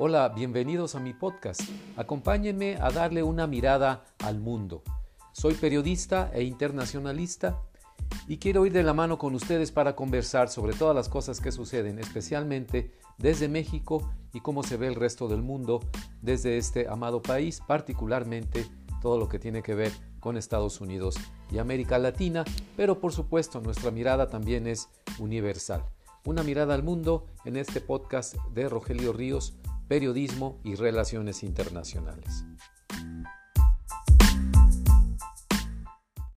Hola, bienvenidos a mi podcast. Acompáñenme a darle una mirada al mundo. Soy periodista e internacionalista y quiero ir de la mano con ustedes para conversar sobre todas las cosas que suceden, especialmente desde México y cómo se ve el resto del mundo desde este amado país, particularmente todo lo que tiene que ver con Estados Unidos y América Latina, pero por supuesto nuestra mirada también es universal. Una mirada al mundo en este podcast de Rogelio Ríos, Periodismo y Relaciones Internacionales.